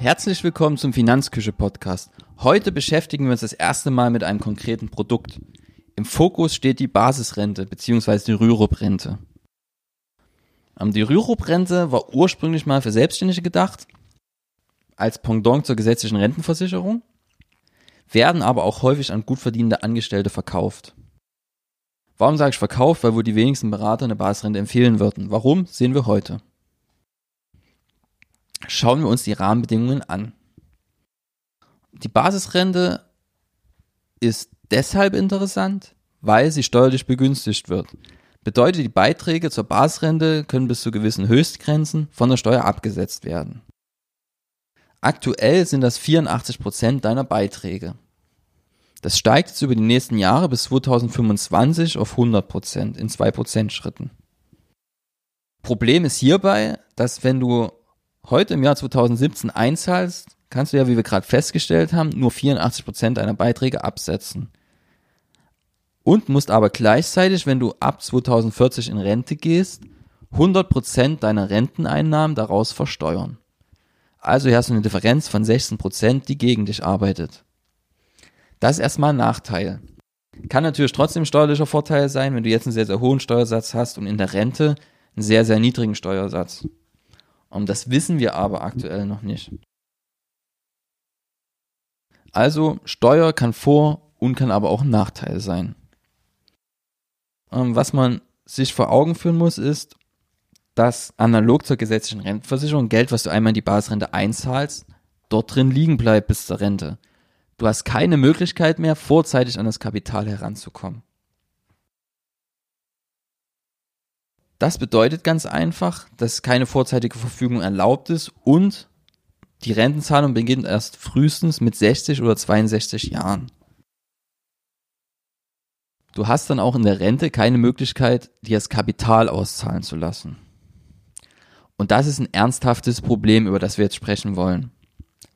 Herzlich willkommen zum Finanzküche Podcast. Heute beschäftigen wir uns das erste Mal mit einem konkreten Produkt. Im Fokus steht die Basisrente bzw. die Rürup-Rente. Ähm, die Rürup-Rente war ursprünglich mal für Selbstständige gedacht, als Pendant zur gesetzlichen Rentenversicherung, werden aber auch häufig an gut verdienende Angestellte verkauft. Warum sage ich verkauft? Weil wohl die wenigsten Berater eine Basisrente empfehlen würden. Warum? Sehen wir heute. Schauen wir uns die Rahmenbedingungen an. Die Basisrente ist deshalb interessant, weil sie steuerlich begünstigt wird. Bedeutet, die Beiträge zur Basisrente können bis zu gewissen Höchstgrenzen von der Steuer abgesetzt werden. Aktuell sind das 84 Prozent deiner Beiträge. Das steigt jetzt über die nächsten Jahre bis 2025 auf 100 Prozent in 2 Prozent Schritten. Problem ist hierbei, dass wenn du heute im Jahr 2017 einzahlst, kannst du ja, wie wir gerade festgestellt haben, nur 84 Prozent deiner Beiträge absetzen. Und musst aber gleichzeitig, wenn du ab 2040 in Rente gehst, 100 Prozent deiner Renteneinnahmen daraus versteuern. Also hier hast du eine Differenz von 16 Prozent, die gegen dich arbeitet. Das ist erstmal ein Nachteil. Kann natürlich trotzdem steuerlicher Vorteil sein, wenn du jetzt einen sehr, sehr hohen Steuersatz hast und in der Rente einen sehr, sehr niedrigen Steuersatz. Und das wissen wir aber aktuell noch nicht. Also Steuer kann Vor- und kann aber auch Nachteil sein. Ähm, was man sich vor Augen führen muss, ist, dass analog zur gesetzlichen Rentenversicherung Geld, was du einmal in die Basisrente einzahlst, dort drin liegen bleibt bis zur Rente. Du hast keine Möglichkeit mehr, vorzeitig an das Kapital heranzukommen. Das bedeutet ganz einfach, dass keine vorzeitige Verfügung erlaubt ist und die Rentenzahlung beginnt erst frühestens mit 60 oder 62 Jahren. Du hast dann auch in der Rente keine Möglichkeit, dir das Kapital auszahlen zu lassen. Und das ist ein ernsthaftes Problem, über das wir jetzt sprechen wollen.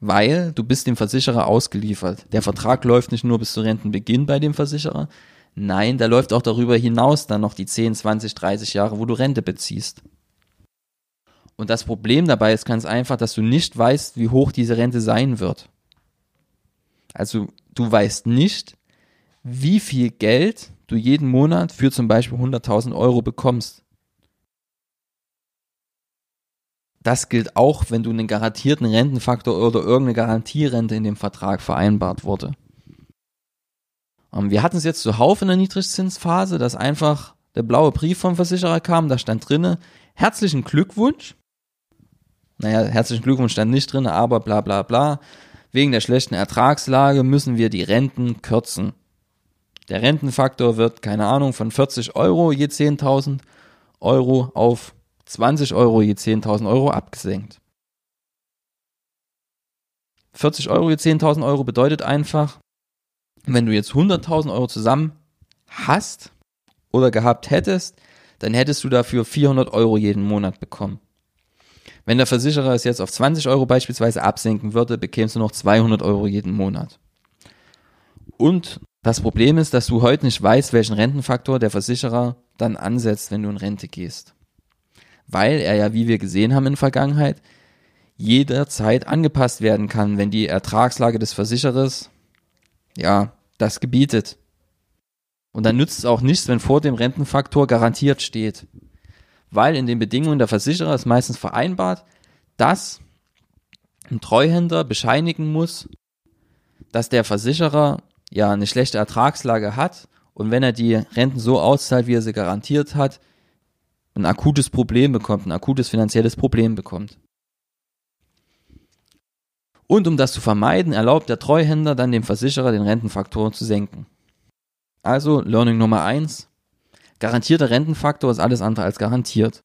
Weil du bist dem Versicherer ausgeliefert. Der Vertrag läuft nicht nur bis zu Rentenbeginn bei dem Versicherer, Nein, da läuft auch darüber hinaus dann noch die 10, 20, 30 Jahre, wo du Rente beziehst. Und das Problem dabei ist ganz einfach, dass du nicht weißt, wie hoch diese Rente sein wird. Also du weißt nicht, wie viel Geld du jeden Monat für zum Beispiel 100.000 Euro bekommst. Das gilt auch, wenn du einen garantierten Rentenfaktor oder irgendeine Garantierente in dem Vertrag vereinbart wurde. Ähm, wir hatten es jetzt zuhauf in der Niedrigzinsphase, dass einfach der blaue Brief vom Versicherer kam, da stand drinne, herzlichen Glückwunsch. Naja, herzlichen Glückwunsch stand nicht drinne, aber bla bla bla. Wegen der schlechten Ertragslage müssen wir die Renten kürzen. Der Rentenfaktor wird, keine Ahnung, von 40 Euro je 10.000 Euro auf 20 Euro je 10.000 Euro abgesenkt. 40 Euro je 10.000 Euro bedeutet einfach, wenn du jetzt 100.000 Euro zusammen hast oder gehabt hättest, dann hättest du dafür 400 Euro jeden Monat bekommen. Wenn der Versicherer es jetzt auf 20 Euro beispielsweise absenken würde, bekämst du noch 200 Euro jeden Monat. Und das Problem ist, dass du heute nicht weißt, welchen Rentenfaktor der Versicherer dann ansetzt, wenn du in Rente gehst. Weil er ja, wie wir gesehen haben in der Vergangenheit, jederzeit angepasst werden kann, wenn die Ertragslage des Versicherers ja, das gebietet. Und dann nützt es auch nichts, wenn vor dem Rentenfaktor garantiert steht. Weil in den Bedingungen der Versicherer ist meistens vereinbart, dass ein Treuhänder bescheinigen muss, dass der Versicherer ja eine schlechte Ertragslage hat und wenn er die Renten so auszahlt, wie er sie garantiert hat, ein akutes Problem bekommt, ein akutes finanzielles Problem bekommt. Und um das zu vermeiden, erlaubt der Treuhänder dann dem Versicherer den Rentenfaktor zu senken. Also Learning Nummer eins: Garantierter Rentenfaktor ist alles andere als garantiert.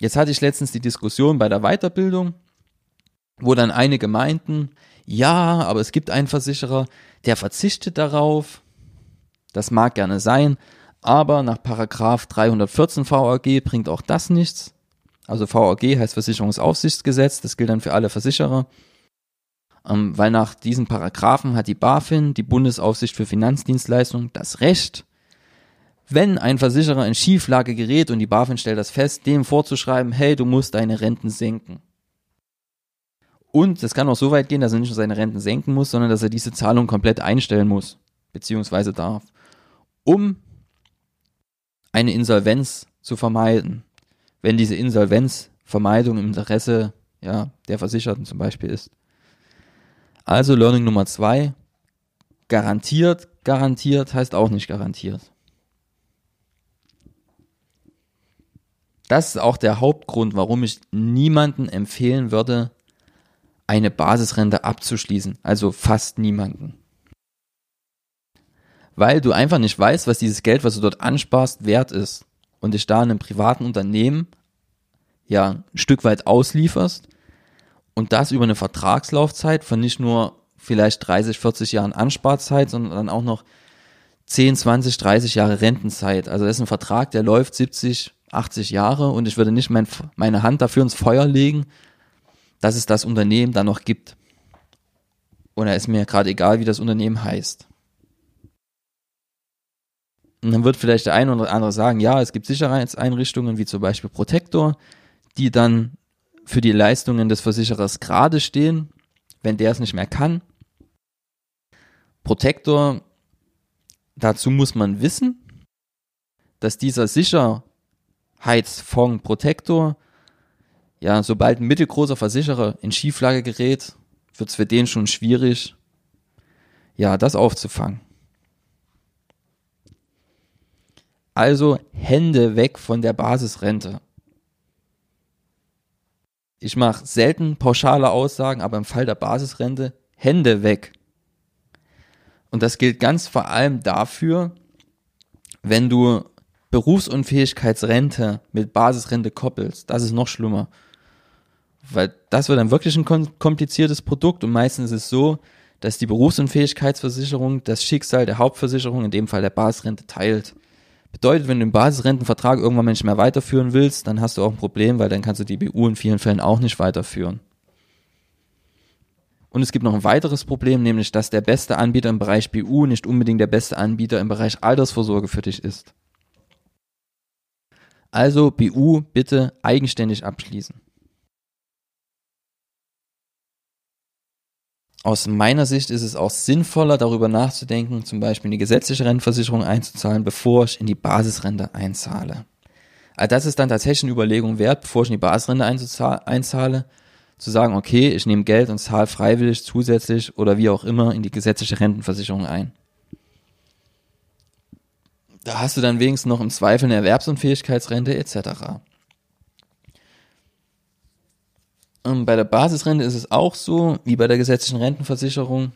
Jetzt hatte ich letztens die Diskussion bei der Weiterbildung, wo dann einige meinten, ja, aber es gibt einen Versicherer, der verzichtet darauf. Das mag gerne sein, aber nach Paragraph 314 VAG bringt auch das nichts. Also VAG heißt Versicherungsaufsichtsgesetz, das gilt dann für alle Versicherer. Ähm, weil nach diesen Paragraphen hat die BaFin, die Bundesaufsicht für Finanzdienstleistungen, das Recht, wenn ein Versicherer in Schieflage gerät und die BaFin stellt das fest, dem vorzuschreiben, hey, du musst deine Renten senken. Und es kann auch so weit gehen, dass er nicht nur seine Renten senken muss, sondern dass er diese Zahlung komplett einstellen muss, beziehungsweise darf, um eine Insolvenz zu vermeiden. Wenn diese Insolvenzvermeidung im Interesse ja, der Versicherten zum Beispiel ist. Also Learning Nummer zwei, garantiert, garantiert heißt auch nicht garantiert. Das ist auch der Hauptgrund, warum ich niemanden empfehlen würde, eine Basisrente abzuschließen. Also fast niemanden. Weil du einfach nicht weißt, was dieses Geld, was du dort ansparst, wert ist. Und dich da in einem privaten Unternehmen ja ein Stück weit auslieferst und das über eine Vertragslaufzeit von nicht nur vielleicht 30, 40 Jahren Ansparzeit, sondern dann auch noch 10, 20, 30 Jahre Rentenzeit. Also das ist ein Vertrag, der läuft 70, 80 Jahre und ich würde nicht mein, meine Hand dafür ins Feuer legen, dass es das Unternehmen dann noch gibt. Und da ist mir gerade egal, wie das Unternehmen heißt. Und dann wird vielleicht der eine oder andere sagen, ja, es gibt Sicherheitseinrichtungen wie zum Beispiel Protector, die dann für die Leistungen des Versicherers gerade stehen, wenn der es nicht mehr kann. Protector, dazu muss man wissen, dass dieser Sicherheitsfonds Protector, ja, sobald ein mittelgroßer Versicherer in Schieflage gerät, wird es für den schon schwierig, ja, das aufzufangen. Also Hände weg von der Basisrente. Ich mache selten pauschale Aussagen, aber im Fall der Basisrente Hände weg. Und das gilt ganz vor allem dafür, wenn du Berufsunfähigkeitsrente mit Basisrente koppelst. Das ist noch schlimmer. Weil das wird dann wirklich ein kompliziertes Produkt und meistens ist es so, dass die Berufsunfähigkeitsversicherung das Schicksal der Hauptversicherung, in dem Fall der Basisrente, teilt. Bedeutet, wenn du den Basisrentenvertrag irgendwann nicht mehr weiterführen willst, dann hast du auch ein Problem, weil dann kannst du die BU in vielen Fällen auch nicht weiterführen. Und es gibt noch ein weiteres Problem, nämlich dass der beste Anbieter im Bereich BU nicht unbedingt der beste Anbieter im Bereich Altersvorsorge für dich ist. Also BU bitte eigenständig abschließen. Aus meiner Sicht ist es auch sinnvoller, darüber nachzudenken, zum Beispiel in die gesetzliche Rentenversicherung einzuzahlen, bevor ich in die Basisrente einzahle. Also das ist dann tatsächlich eine Überlegung wert, bevor ich in die Basisrente einzahle, zu sagen, okay, ich nehme Geld und zahle freiwillig zusätzlich oder wie auch immer in die gesetzliche Rentenversicherung ein. Da hast du dann wenigstens noch im Zweifel eine Erwerbsunfähigkeitsrente etc. Und bei der Basisrente ist es auch so, wie bei der gesetzlichen Rentenversicherung,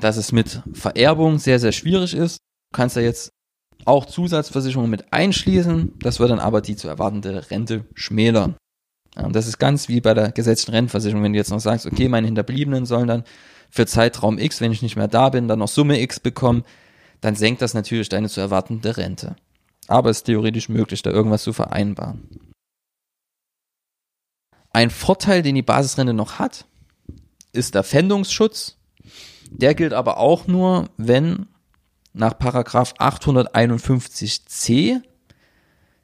dass es mit Vererbung sehr, sehr schwierig ist. Du kannst da jetzt auch Zusatzversicherungen mit einschließen, das wird dann aber die zu erwartende Rente schmälern. Und das ist ganz wie bei der gesetzlichen Rentenversicherung, wenn du jetzt noch sagst, okay, meine Hinterbliebenen sollen dann für Zeitraum X, wenn ich nicht mehr da bin, dann noch Summe X bekommen, dann senkt das natürlich deine zu erwartende Rente. Aber es ist theoretisch möglich, da irgendwas zu vereinbaren. Ein Vorteil, den die Basisrente noch hat, ist der Pfändungsschutz. Der gilt aber auch nur, wenn nach Paragraph 851c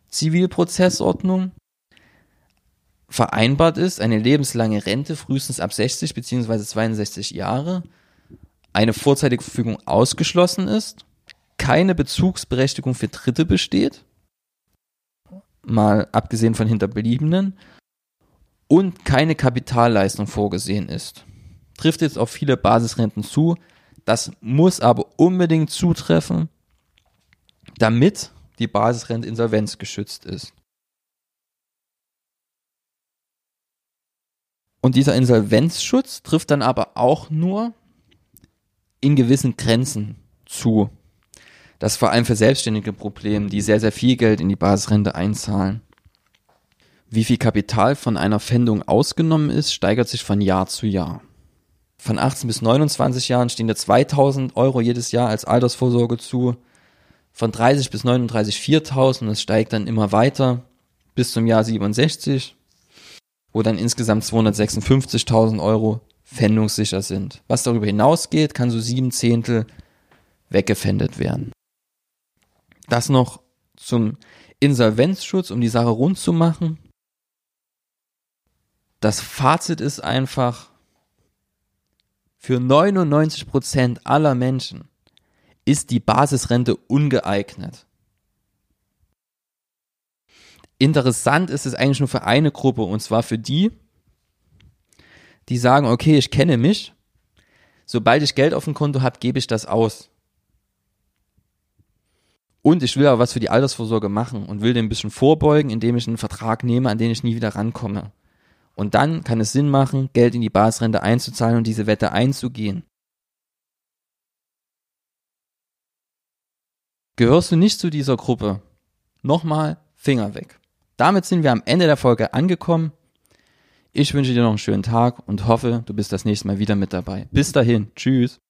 Zivilprozessordnung vereinbart ist, eine lebenslange Rente frühestens ab 60 bzw. 62 Jahre, eine vorzeitige Verfügung ausgeschlossen ist, keine Bezugsberechtigung für Dritte besteht, mal abgesehen von Hinterbliebenen, und keine Kapitalleistung vorgesehen ist. Trifft jetzt auf viele Basisrenten zu, das muss aber unbedingt zutreffen, damit die Basisrente insolvenzgeschützt ist. Und dieser Insolvenzschutz trifft dann aber auch nur in gewissen Grenzen zu. Das ist vor allem für selbstständige Probleme, die sehr, sehr viel Geld in die Basisrente einzahlen. Wie viel Kapital von einer Pfändung ausgenommen ist, steigert sich von Jahr zu Jahr. Von 18 bis 29 Jahren stehen dir 2000 Euro jedes Jahr als Altersvorsorge zu. Von 30 bis 39 4000, das steigt dann immer weiter bis zum Jahr 67, wo dann insgesamt 256.000 Euro pfändungssicher sind. Was darüber hinausgeht, kann so sieben Zehntel weggefändet werden. Das noch zum Insolvenzschutz, um die Sache rund zu machen. Das Fazit ist einfach, für 99 Prozent aller Menschen ist die Basisrente ungeeignet. Interessant ist es eigentlich nur für eine Gruppe und zwar für die, die sagen, okay, ich kenne mich, sobald ich Geld auf dem Konto habe, gebe ich das aus. Und ich will aber was für die Altersvorsorge machen und will dem ein bisschen vorbeugen, indem ich einen Vertrag nehme, an den ich nie wieder rankomme. Und dann kann es Sinn machen, Geld in die Basisrente einzuzahlen und diese Wette einzugehen. Gehörst du nicht zu dieser Gruppe? Nochmal Finger weg. Damit sind wir am Ende der Folge angekommen. Ich wünsche dir noch einen schönen Tag und hoffe, du bist das nächste Mal wieder mit dabei. Bis dahin, tschüss.